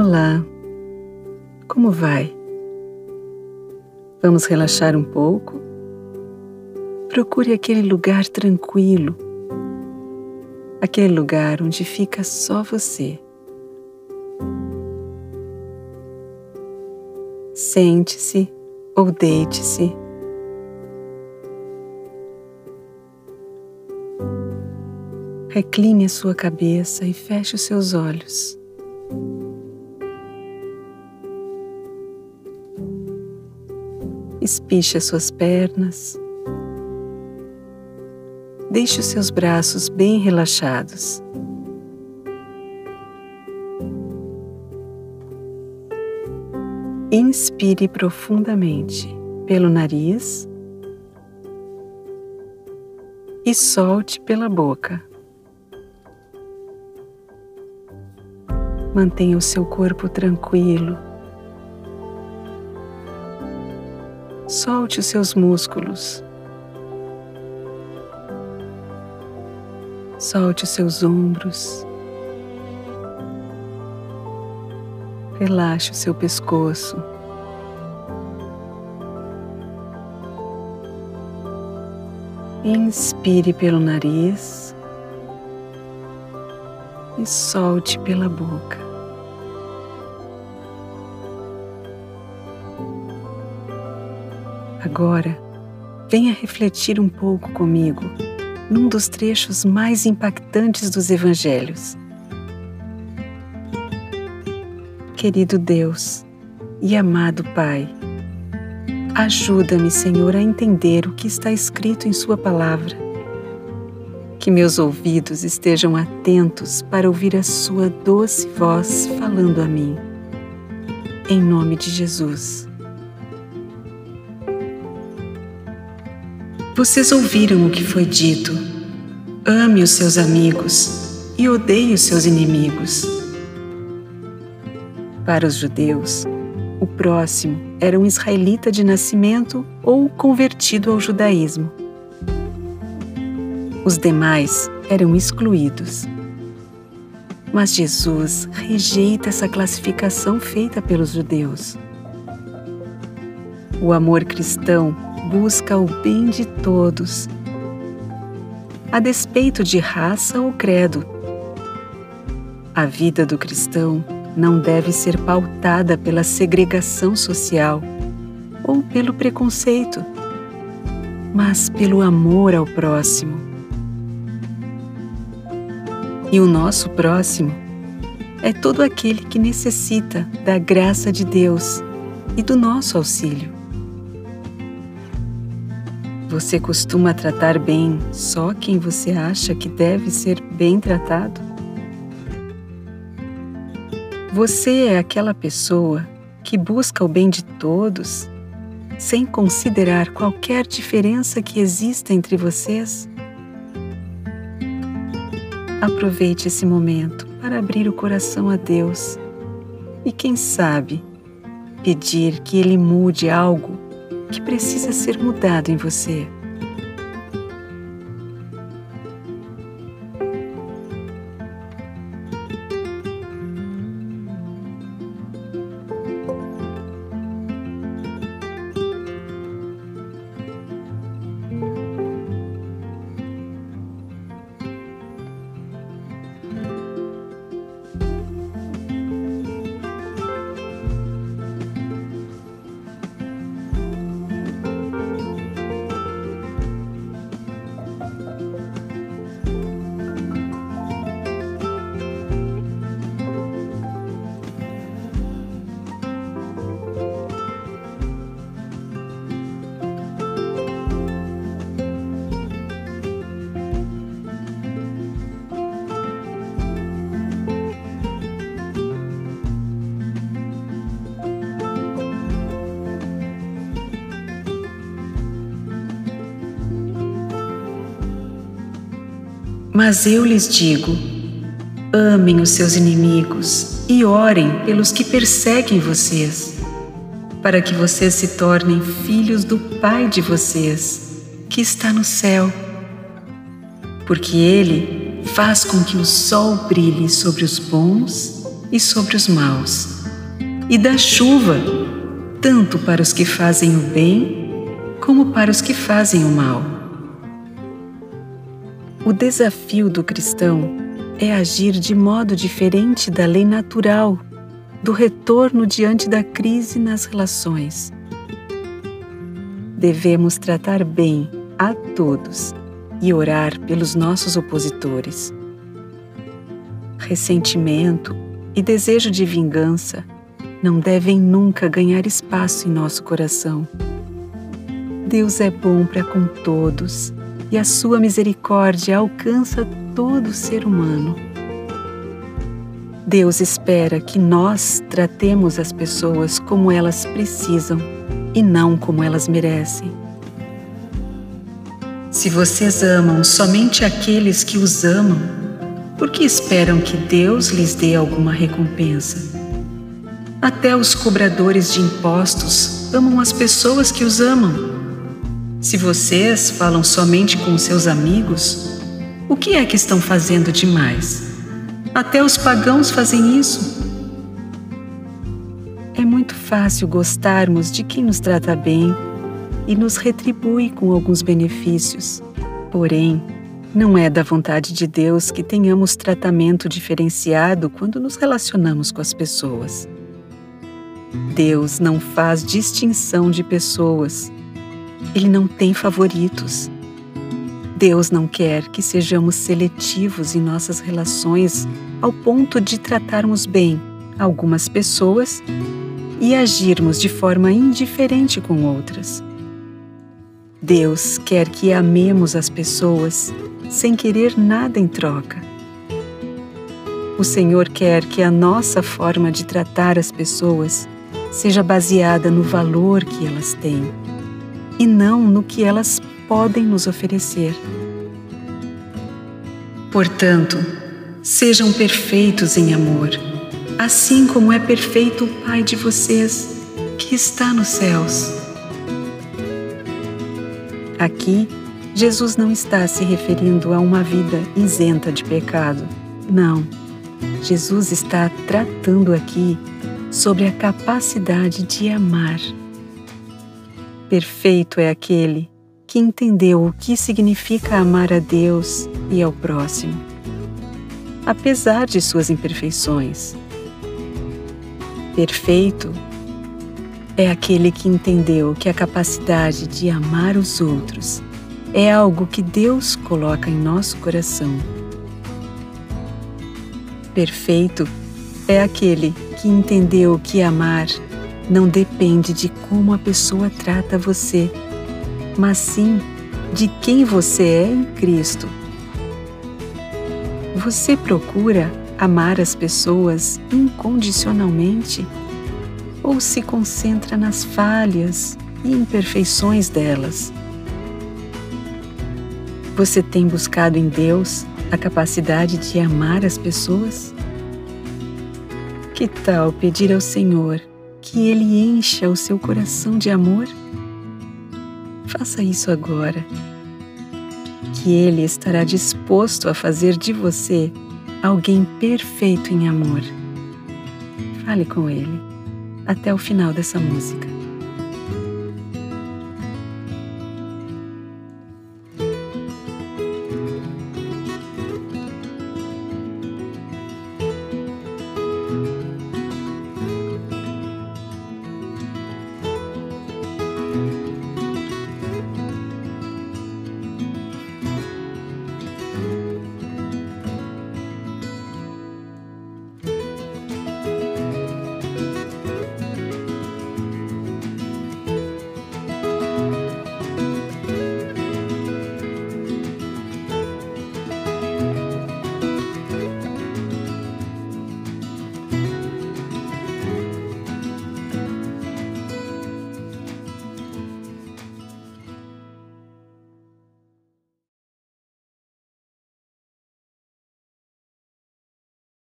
Olá, como vai? Vamos relaxar um pouco? Procure aquele lugar tranquilo, aquele lugar onde fica só você. Sente-se ou deite-se. Recline a sua cabeça e feche os seus olhos. Espiche as suas pernas. Deixe os seus braços bem relaxados. Inspire profundamente pelo nariz e solte pela boca. Mantenha o seu corpo tranquilo Solte seus músculos. Solte seus ombros. Relaxe o seu pescoço. Inspire pelo nariz e solte pela boca. Agora, venha refletir um pouco comigo num dos trechos mais impactantes dos Evangelhos. Querido Deus e amado Pai, ajuda-me, Senhor, a entender o que está escrito em Sua palavra. Que meus ouvidos estejam atentos para ouvir a Sua doce voz falando a mim. Em nome de Jesus. Vocês ouviram o que foi dito: ame os seus amigos e odeie os seus inimigos. Para os judeus, o próximo era um israelita de nascimento ou convertido ao judaísmo. Os demais eram excluídos. Mas Jesus rejeita essa classificação feita pelos judeus. O amor cristão busca o bem de todos, a despeito de raça ou credo. A vida do cristão não deve ser pautada pela segregação social ou pelo preconceito, mas pelo amor ao próximo. E o nosso próximo é todo aquele que necessita da graça de Deus e do nosso auxílio. Você costuma tratar bem só quem você acha que deve ser bem tratado? Você é aquela pessoa que busca o bem de todos, sem considerar qualquer diferença que exista entre vocês? Aproveite esse momento para abrir o coração a Deus e, quem sabe, pedir que Ele mude algo que precisa ser mudado em você. Mas eu lhes digo: amem os seus inimigos e orem pelos que perseguem vocês, para que vocês se tornem filhos do Pai de vocês, que está no céu. Porque Ele faz com que o sol brilhe sobre os bons e sobre os maus, e dá chuva tanto para os que fazem o bem como para os que fazem o mal. O desafio do cristão é agir de modo diferente da lei natural do retorno diante da crise nas relações. Devemos tratar bem a todos e orar pelos nossos opositores. Ressentimento e desejo de vingança não devem nunca ganhar espaço em nosso coração. Deus é bom para com todos e a sua misericórdia alcança todo ser humano. Deus espera que nós tratemos as pessoas como elas precisam e não como elas merecem. Se vocês amam somente aqueles que os amam, por que esperam que Deus lhes dê alguma recompensa? Até os cobradores de impostos amam as pessoas que os amam. Se vocês falam somente com seus amigos, o que é que estão fazendo demais? Até os pagãos fazem isso. É muito fácil gostarmos de quem nos trata bem e nos retribui com alguns benefícios. Porém, não é da vontade de Deus que tenhamos tratamento diferenciado quando nos relacionamos com as pessoas. Deus não faz distinção de pessoas. Ele não tem favoritos. Deus não quer que sejamos seletivos em nossas relações ao ponto de tratarmos bem algumas pessoas e agirmos de forma indiferente com outras. Deus quer que amemos as pessoas sem querer nada em troca. O Senhor quer que a nossa forma de tratar as pessoas seja baseada no valor que elas têm e não no que elas podem nos oferecer. Portanto, sejam perfeitos em amor, assim como é perfeito o Pai de vocês que está nos céus. Aqui, Jesus não está se referindo a uma vida isenta de pecado. Não. Jesus está tratando aqui sobre a capacidade de amar. Perfeito é aquele que entendeu o que significa amar a Deus e ao próximo, apesar de suas imperfeições. Perfeito é aquele que entendeu que a capacidade de amar os outros é algo que Deus coloca em nosso coração. Perfeito é aquele que entendeu que amar não depende de como a pessoa trata você, mas sim de quem você é em Cristo. Você procura amar as pessoas incondicionalmente ou se concentra nas falhas e imperfeições delas? Você tem buscado em Deus a capacidade de amar as pessoas? Que tal pedir ao Senhor que Ele encha o seu coração de amor? Faça isso agora, que Ele estará disposto a fazer de você alguém perfeito em amor. Fale com Ele até o final dessa música.